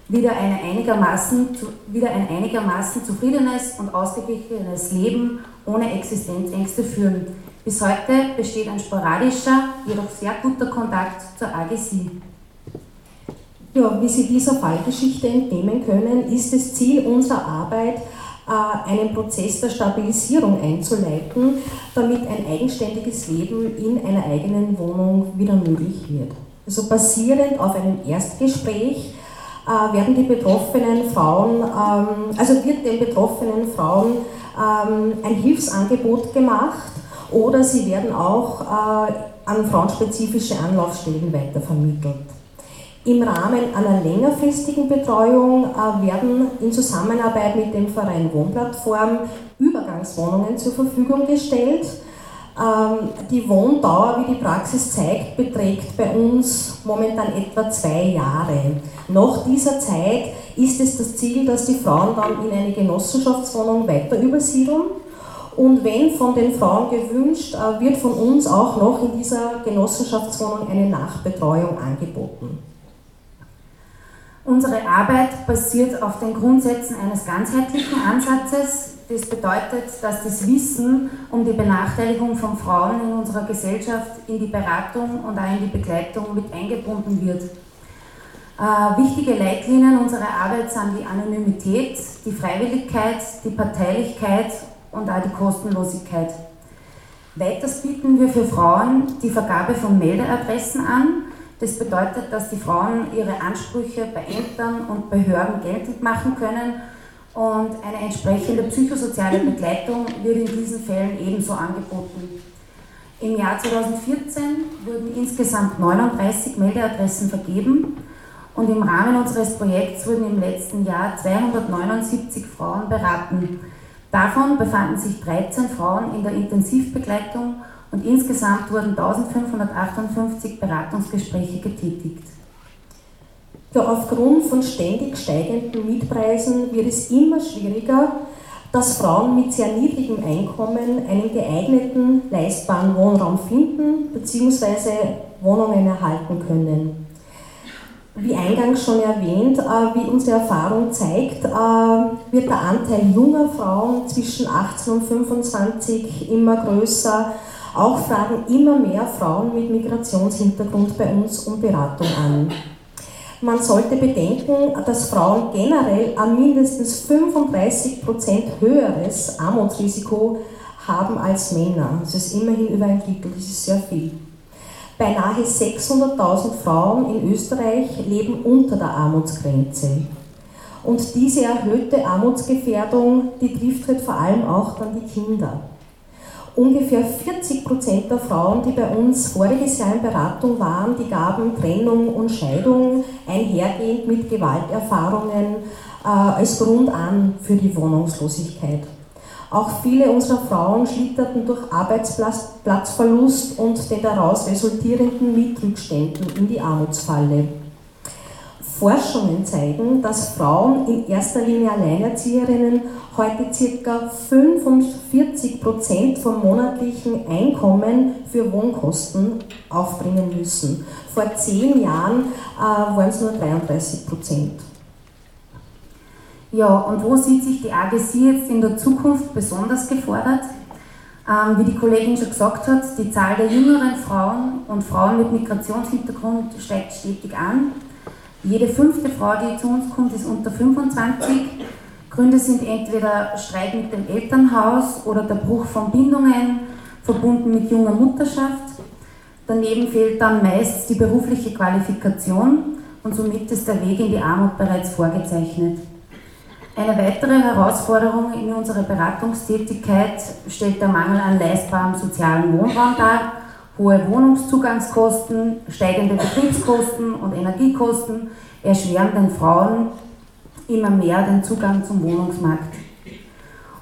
L: wieder, eine einigermaßen, wieder ein einigermaßen zufriedenes und ausgeglichenes Leben ohne Existenzängste führen. Bis heute besteht ein sporadischer, jedoch sehr guter Kontakt zur AGC.
K: Ja, wie Sie dieser Fallgeschichte entnehmen können, ist das Ziel unserer Arbeit, äh, einen Prozess der Stabilisierung einzuleiten, damit ein eigenständiges Leben in einer eigenen Wohnung wieder möglich wird. Also basierend auf einem Erstgespräch äh, werden die betroffenen Frauen, ähm, also wird den betroffenen Frauen ähm, ein Hilfsangebot gemacht oder sie werden auch äh, an frauenspezifische Anlaufstellen weitervermittelt. Im Rahmen einer längerfristigen Betreuung äh, werden in Zusammenarbeit mit dem Verein Wohnplattform Übergangswohnungen zur Verfügung gestellt. Ähm, die Wohndauer, wie die Praxis zeigt, beträgt bei uns momentan etwa zwei Jahre. Nach dieser Zeit ist es das Ziel, dass die Frauen dann in eine Genossenschaftswohnung weiter übersiedeln. Und wenn von den Frauen gewünscht, äh, wird von uns auch noch in dieser Genossenschaftswohnung eine Nachbetreuung angeboten.
L: Unsere Arbeit basiert auf den Grundsätzen eines ganzheitlichen Ansatzes. Das bedeutet, dass das Wissen um die Benachteiligung von Frauen in unserer Gesellschaft in die Beratung und auch in die Begleitung mit eingebunden wird. Äh, wichtige Leitlinien unserer Arbeit sind die Anonymität, die Freiwilligkeit, die Parteilichkeit und auch die Kostenlosigkeit. Weiters bieten wir für Frauen die Vergabe von Meldeadressen an, das bedeutet, dass die Frauen ihre Ansprüche bei Ämtern und Behörden geltend machen können und eine entsprechende psychosoziale Begleitung wird in diesen Fällen ebenso angeboten. Im Jahr 2014 wurden insgesamt 39 Meldeadressen vergeben und im Rahmen unseres Projekts wurden im letzten Jahr 279 Frauen beraten. Davon befanden sich 13 Frauen in der Intensivbegleitung und insgesamt wurden 1558 Beratungsgespräche getätigt.
K: Ja, aufgrund von ständig steigenden Mietpreisen wird es immer schwieriger, dass Frauen mit sehr niedrigem Einkommen einen geeigneten, leistbaren Wohnraum finden bzw. Wohnungen erhalten können. Wie eingangs schon erwähnt, äh, wie unsere Erfahrung zeigt, äh, wird der Anteil junger Frauen zwischen 18 und 25 immer größer auch fragen immer mehr Frauen mit Migrationshintergrund bei uns um Beratung an. Man sollte bedenken, dass Frauen generell ein mindestens 35% höheres Armutsrisiko haben als Männer. Das ist immerhin über ein Drittel, das ist sehr viel. Beinahe 600.000 Frauen in Österreich leben unter der Armutsgrenze. Und diese erhöhte Armutsgefährdung, die trifft halt vor allem auch dann die Kinder. Ungefähr 40 Prozent der Frauen, die bei uns voriges Jahr in Beratung waren, die gaben Trennung und Scheidung einhergehend mit Gewalterfahrungen äh, als Grund an für die Wohnungslosigkeit. Auch viele unserer Frauen schlitterten durch Arbeitsplatzverlust und den daraus resultierenden Mietrückständen in die Armutsfalle. Forschungen zeigen, dass Frauen, in erster Linie Alleinerzieherinnen, heute ca. 45% vom monatlichen Einkommen für Wohnkosten aufbringen müssen. Vor zehn Jahren äh, waren es nur 33%
L: Ja, und wo sieht sich die AGC jetzt in der Zukunft besonders gefordert? Ähm, wie die Kollegin schon gesagt hat, die Zahl der jüngeren Frauen und Frauen mit Migrationshintergrund steigt stetig an. Jede fünfte Frau, die zu uns kommt, ist unter 25. Gründe sind entweder Streit mit dem Elternhaus oder der Bruch von Bindungen, verbunden mit junger Mutterschaft. Daneben fehlt dann meist die berufliche Qualifikation und somit ist der Weg in die Armut bereits vorgezeichnet. Eine weitere Herausforderung in unserer Beratungstätigkeit stellt der Mangel an leistbarem sozialen Wohnraum dar. Hohe Wohnungszugangskosten, steigende Betriebskosten und Energiekosten erschweren den Frauen immer mehr den Zugang zum Wohnungsmarkt.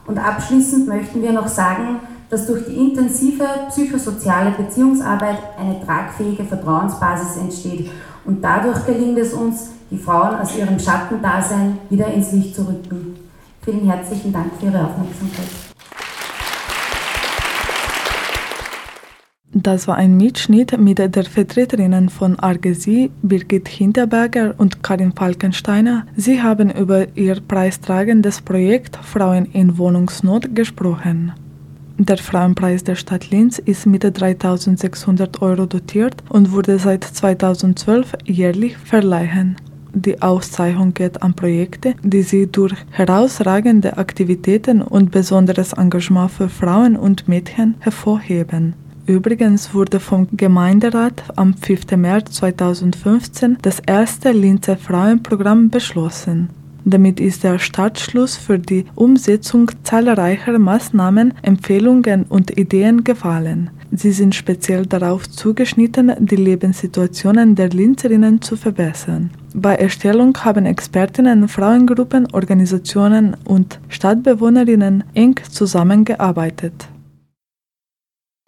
L: Und abschließend möchten wir noch sagen, dass durch die intensive psychosoziale Beziehungsarbeit eine tragfähige Vertrauensbasis entsteht und dadurch gelingt es uns, die Frauen aus ihrem Schattendasein wieder ins Licht zu rücken. Vielen herzlichen Dank für Ihre Aufmerksamkeit.
A: Das war ein Mitschnitt mit der Vertreterinnen von Argesie, Birgit Hinterberger und Karin Falkensteiner. Sie haben über ihr preistragendes Projekt Frauen in Wohnungsnot gesprochen. Der Frauenpreis der Stadt Linz ist mit 3600 Euro dotiert und wurde seit 2012 jährlich verleihen. Die Auszeichnung geht an Projekte, die sich durch herausragende Aktivitäten und besonderes Engagement für Frauen und Mädchen hervorheben. Übrigens wurde vom Gemeinderat am 5. März 2015 das erste Linzer Frauenprogramm beschlossen. Damit ist der Startschluss für die Umsetzung zahlreicher Maßnahmen, Empfehlungen und Ideen gefallen. Sie sind speziell darauf zugeschnitten, die Lebenssituationen der Linzerinnen zu verbessern. Bei Erstellung haben Expertinnen, Frauengruppen, Organisationen und Stadtbewohnerinnen eng zusammengearbeitet.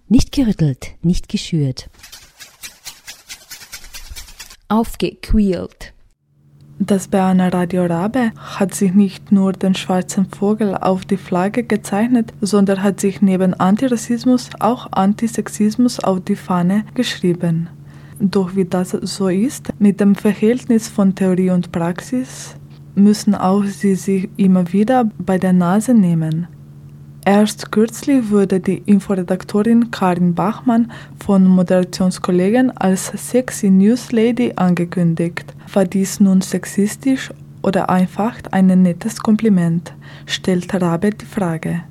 D: Nicht gerüttelt, nicht geschürt. Aufgequält.
A: Das Berner Radio Rabe hat sich nicht nur den schwarzen Vogel auf die Flagge gezeichnet, sondern hat sich neben Antirassismus auch Antisexismus auf die Fahne geschrieben. Doch wie das so ist, mit dem Verhältnis von Theorie und Praxis, müssen auch sie sich immer wieder bei der Nase nehmen. Erst kürzlich wurde die Inforedaktorin Karin Bachmann von Moderationskollegen als Sexy News Lady angekündigt. War dies nun sexistisch oder einfach ein nettes Kompliment? stellt Rabe die Frage.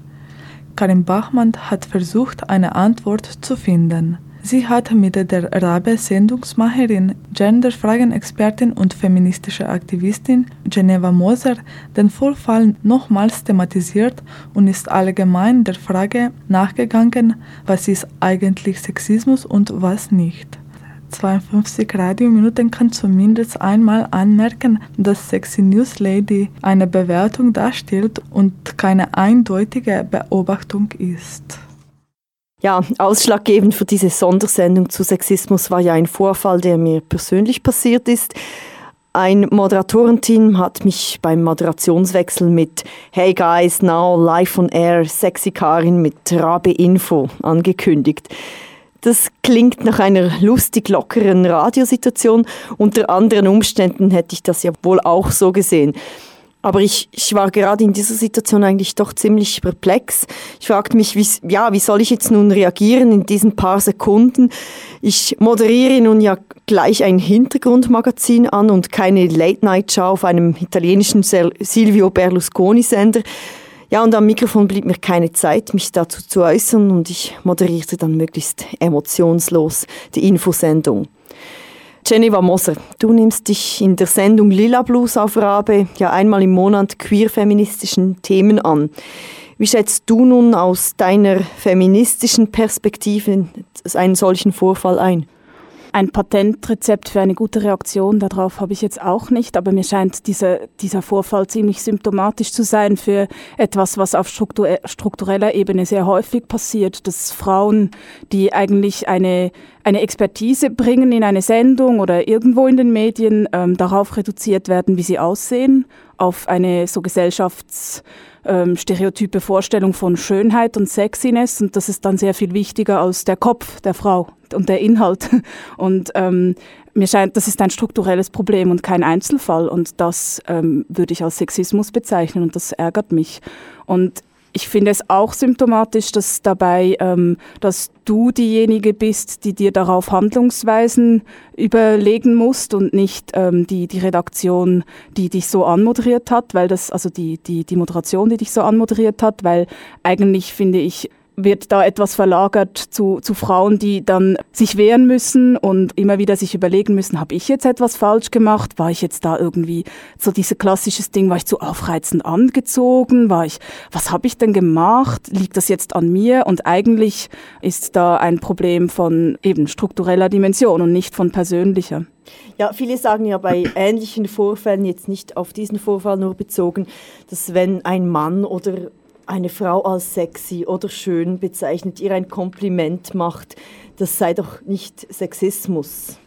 A: Karin Bachmann hat versucht, eine Antwort zu finden. Sie hat mit der Rabe-Sendungsmacherin, Genderfragen-Expertin und feministische Aktivistin Geneva Moser den Vorfall nochmals thematisiert und ist allgemein der Frage nachgegangen, was ist eigentlich Sexismus und was nicht. 52 Radiominuten kann zumindest einmal anmerken, dass Sexy News Lady eine Bewertung darstellt und keine eindeutige Beobachtung ist.
M: Ja, ausschlaggebend für diese Sondersendung zu Sexismus war ja ein Vorfall, der mir persönlich passiert ist. Ein Moderatorenteam hat mich beim Moderationswechsel mit Hey guys, now live on air, sexy Karin mit Rabe Info angekündigt. Das klingt nach einer lustig lockeren Radiosituation. Unter anderen Umständen hätte ich das ja wohl auch so gesehen. Aber ich, ich war gerade in dieser Situation eigentlich doch ziemlich perplex. Ich fragte mich, wie, ja, wie soll ich jetzt nun reagieren in diesen paar Sekunden? Ich moderiere nun ja gleich ein Hintergrundmagazin an und keine Late-Night-Show auf einem italienischen Silvio Berlusconi-Sender. Ja, und am Mikrofon blieb mir keine Zeit, mich dazu zu äußern und ich moderierte dann möglichst emotionslos die Infosendung. Geneva Moser, du nimmst dich in der Sendung Lila Blues auf Rabe ja einmal im Monat queer-feministischen Themen an. Wie schätzt du nun aus deiner feministischen Perspektive einen solchen Vorfall ein?
N: Ein Patentrezept für eine gute Reaktion darauf habe ich jetzt auch nicht, aber mir scheint dieser, dieser Vorfall ziemlich symptomatisch zu sein für etwas, was auf struktureller Ebene sehr häufig passiert, dass Frauen, die eigentlich eine, eine Expertise bringen in eine Sendung oder irgendwo in den Medien, ähm, darauf reduziert werden, wie sie aussehen, auf eine so Gesellschafts- ähm, stereotype Vorstellung von Schönheit und Sexiness und das ist dann sehr viel wichtiger als der Kopf der Frau und der Inhalt. Und ähm, mir scheint, das ist ein strukturelles Problem und kein Einzelfall und das ähm, würde ich als Sexismus bezeichnen und das ärgert mich. Und ich finde es auch symptomatisch, dass dabei, ähm, dass du diejenige bist, die dir darauf Handlungsweisen überlegen musst und nicht ähm, die, die Redaktion, die dich so anmoderiert hat, weil das, also die, die, die Moderation, die dich so anmoderiert hat, weil eigentlich finde ich, wird da etwas verlagert zu, zu Frauen, die dann sich wehren müssen und immer wieder sich überlegen müssen, habe ich jetzt etwas falsch gemacht? War ich jetzt da irgendwie so dieses klassisches Ding, war ich zu aufreizend angezogen? War ich, was habe ich denn gemacht? Liegt das jetzt an mir? Und eigentlich ist da ein Problem von eben struktureller Dimension und nicht von persönlicher.
M: Ja, viele sagen ja bei ähnlichen Vorfällen, jetzt nicht auf diesen Vorfall nur bezogen, dass wenn ein Mann oder eine Frau als sexy oder schön bezeichnet, ihr ein Kompliment macht, das sei doch nicht Sexismus.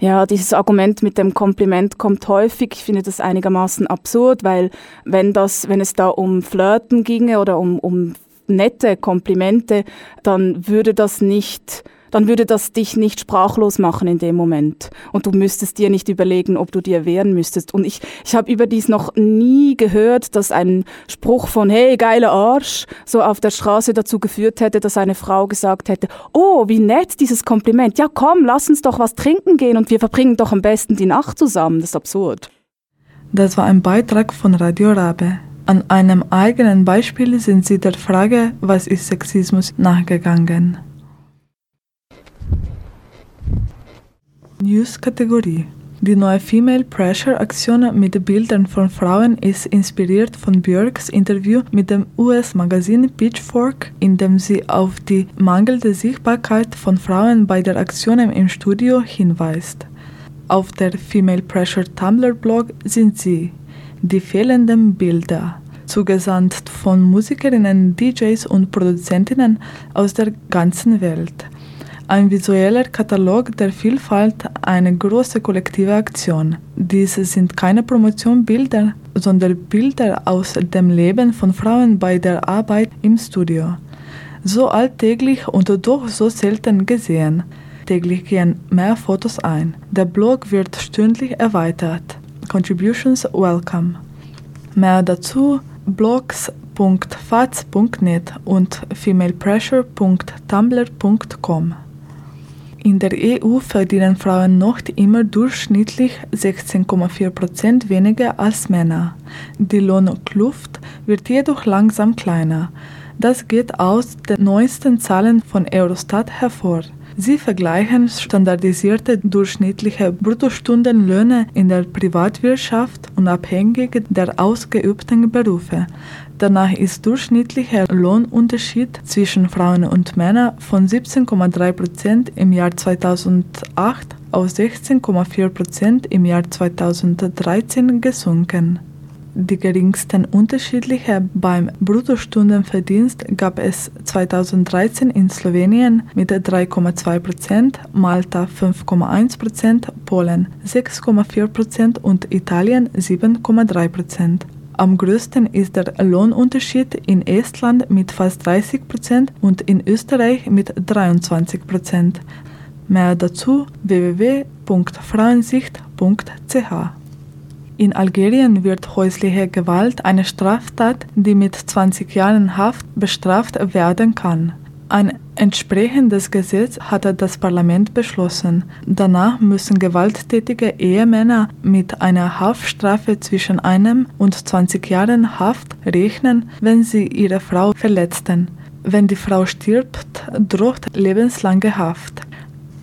N: Ja, dieses Argument mit dem Kompliment kommt häufig. Ich finde das einigermaßen absurd, weil wenn das, wenn es da um Flirten ginge oder um, um nette Komplimente, dann würde das nicht dann würde das dich nicht sprachlos machen in dem Moment. Und du müsstest dir nicht überlegen, ob du dir wehren müsstest. Und ich, ich habe überdies noch nie gehört, dass ein Spruch von Hey, geiler Arsch so auf der Straße dazu geführt hätte, dass eine Frau gesagt hätte, oh, wie nett dieses Kompliment. Ja, komm, lass uns doch was trinken gehen und wir verbringen doch am besten die Nacht zusammen. Das ist absurd.
A: Das war ein Beitrag von Radio Rabe. An einem eigenen Beispiel sind sie der Frage, was ist Sexismus, nachgegangen. News-Kategorie. Die neue Female Pressure Aktion mit Bildern von Frauen ist inspiriert von Björks Interview mit dem US-Magazin Pitchfork, in dem sie auf die mangelnde Sichtbarkeit von Frauen bei der Aktion im Studio hinweist. Auf der Female Pressure Tumblr Blog sind sie die fehlenden Bilder, zugesandt von Musikerinnen, DJs und Produzentinnen aus der ganzen Welt ein visueller Katalog der Vielfalt, eine große kollektive Aktion. Diese sind keine Promotionbilder, sondern Bilder aus dem Leben von Frauen bei der Arbeit im Studio. So alltäglich und doch so selten gesehen. Täglich gehen mehr Fotos ein. Der Blog wird stündlich erweitert. Contributions welcome. Mehr dazu blogs.faz.net und femalepressure.tumblr.com. In der EU verdienen Frauen noch immer durchschnittlich 16,4 Prozent weniger als Männer. Die Lohnkluft wird jedoch langsam kleiner. Das geht aus den neuesten Zahlen von Eurostat hervor. Sie vergleichen standardisierte durchschnittliche Bruttostundenlöhne in der Privatwirtschaft unabhängig der ausgeübten Berufe. Danach ist durchschnittlicher Lohnunterschied zwischen Frauen und Männern von 17,3 Prozent im Jahr 2008 auf 16,4 Prozent im Jahr 2013 gesunken. Die geringsten Unterschiede beim Bruttostundenverdienst gab es 2013 in Slowenien mit 3,2 Prozent, Malta 5,1 Prozent, Polen 6,4 Prozent und Italien 7,3 Prozent. Am größten ist der Lohnunterschied in Estland mit fast 30 Prozent und in Österreich mit 23 Prozent. Mehr dazu www.frauensicht.ch. In Algerien wird häusliche Gewalt eine Straftat, die mit 20 Jahren Haft bestraft werden kann. Ein entsprechendes Gesetz hatte das Parlament beschlossen. Danach müssen gewalttätige Ehemänner mit einer Haftstrafe zwischen einem und 20 Jahren Haft rechnen, wenn sie ihre Frau verletzten. Wenn die Frau stirbt, droht lebenslange Haft.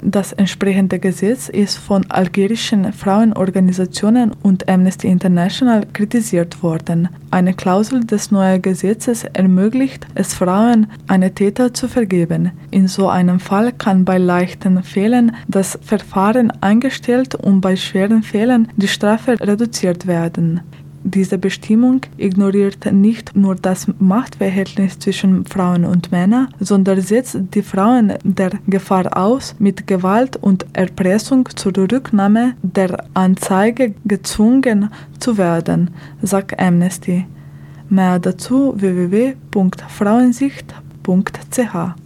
A: Das entsprechende Gesetz ist von algerischen Frauenorganisationen und Amnesty International kritisiert worden. Eine Klausel des neuen Gesetzes ermöglicht es Frauen, eine Täter zu vergeben. In so einem Fall kann bei leichten Fällen das Verfahren eingestellt und bei schweren Fällen die Strafe reduziert werden. Diese Bestimmung ignoriert nicht nur das Machtverhältnis zwischen Frauen und Männern, sondern setzt die Frauen der Gefahr aus, mit Gewalt und Erpressung zur Rücknahme der Anzeige gezwungen zu werden, sagt Amnesty. Mehr dazu www.frauensicht.ch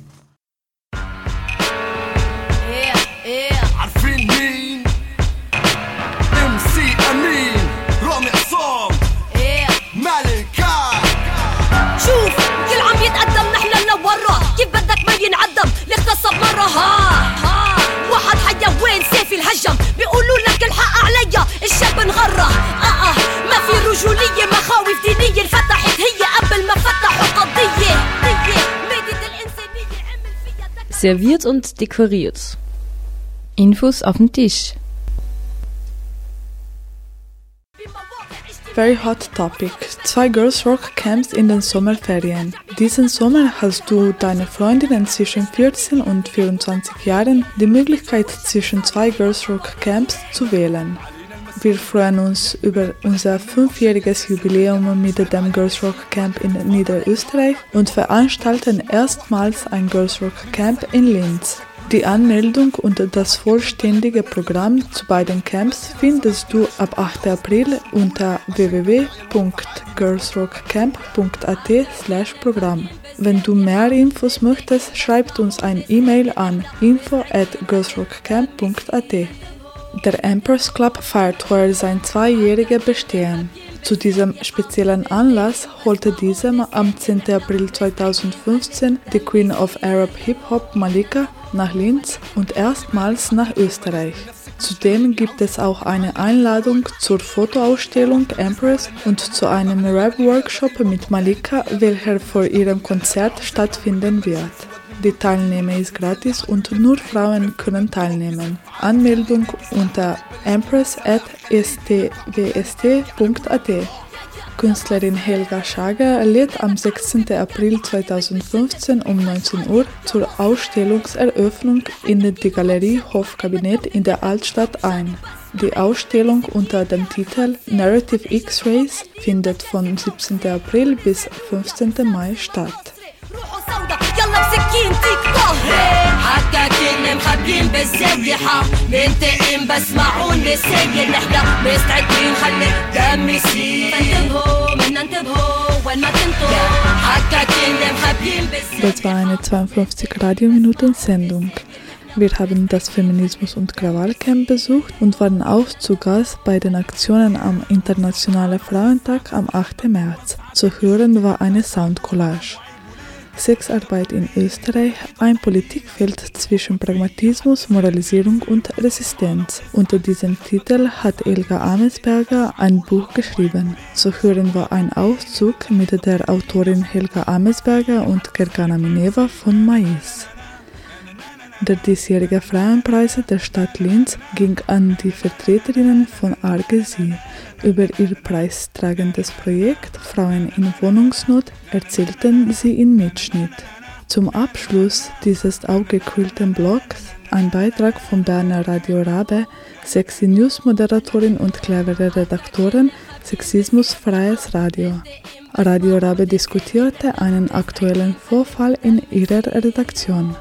O: مرة
P: ها واحد حيا وين سافي الهجم؟ بيقولوا لك الحق عليا الشاب انغره آه آه. ما في رجولية مخاوف دينية. انفتحت هي قبل ما فتحوا قضية.
O: Serviert und dekoriert.
D: Infos auf dem Tisch.
A: Very Hot Topic. Zwei Girls Rock Camps in den Sommerferien. Diesen Sommer hast du deine Freundinnen zwischen 14 und 24 Jahren die Möglichkeit zwischen zwei Girls Rock Camps zu wählen. Wir freuen uns über unser fünfjähriges Jubiläum mit dem Girls Rock Camp in Niederösterreich und veranstalten erstmals ein Girls Rock Camp in Linz. Die Anmeldung und das vollständige Programm zu beiden Camps findest du ab 8. April unter www.girlsrockcamp.at/programm. Wenn du mehr Infos möchtest, schreib uns ein E-Mail an info at girlsrockcamp.at. Der Empress Club feiert heuer sein zweijähriges Bestehen. Zu diesem speziellen Anlass holte diesem am 10. April 2015 die Queen of Arab Hip Hop Malika nach Linz und erstmals nach Österreich. Zudem gibt es auch eine Einladung zur Fotoausstellung Empress und zu einem Rap-Workshop mit Malika, welcher vor ihrem Konzert stattfinden wird. Die Teilnahme ist gratis und nur Frauen können teilnehmen. Anmeldung unter empress.stwst.at. Künstlerin Helga Schager lädt am 16. April 2015 um 19 Uhr zur Ausstellungseröffnung in die Galerie Hofkabinett in der Altstadt ein. Die Ausstellung unter dem Titel Narrative X-Rays findet von 17. April bis 15. Mai statt.
G: يلا بسكينتك طهري حكاك ان مخبيين بالزيحة منتقم بسمعون بالسجن نحنا مستعدين خلي دم يسيل فانتبهوا منا انتبهوا وين ما كنتوا حكاك ان مخبيين
A: Das war eine 52 Radiominuten Sendung. Wir haben das Feminismus- und Krawallcamp besucht und waren auch zu Gast bei den Aktionen am Internationalen Frauentag am 8. März. Zu hören war eine Soundcollage. Sexarbeit in Österreich, ein Politikfeld zwischen Pragmatismus, Moralisierung und Resistenz. Unter diesem Titel hat Elga Amesberger ein Buch geschrieben. Zu hören war ein Auszug mit der Autorin Helga Amesberger und Gergana Mineva von Mais. Der diesjährige Frauenpreis der Stadt Linz ging an die Vertreterinnen von Argesie. Über ihr preistragendes Projekt Frauen in Wohnungsnot erzählten sie in Mitschnitt. Zum Abschluss dieses aufgekühlten Blogs ein Beitrag von Berner Radio Rabe, sexy News-Moderatorin und clevere Redaktorin, Sexismusfreies Radio. Radio Rabe diskutierte einen aktuellen Vorfall in ihrer Redaktion.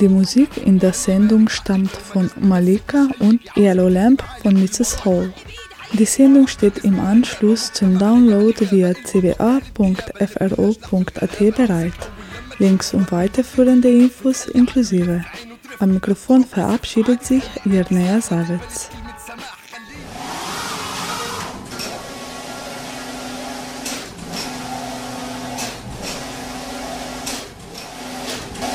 A: Die Musik in der Sendung stammt von Malika und Yellow Lamp von Mrs. Hall. Die Sendung steht im Anschluss zum Download via cba.fro.at bereit. Links und weiterführende Infos inklusive. Am Mikrofon verabschiedet sich Jernea Savitz.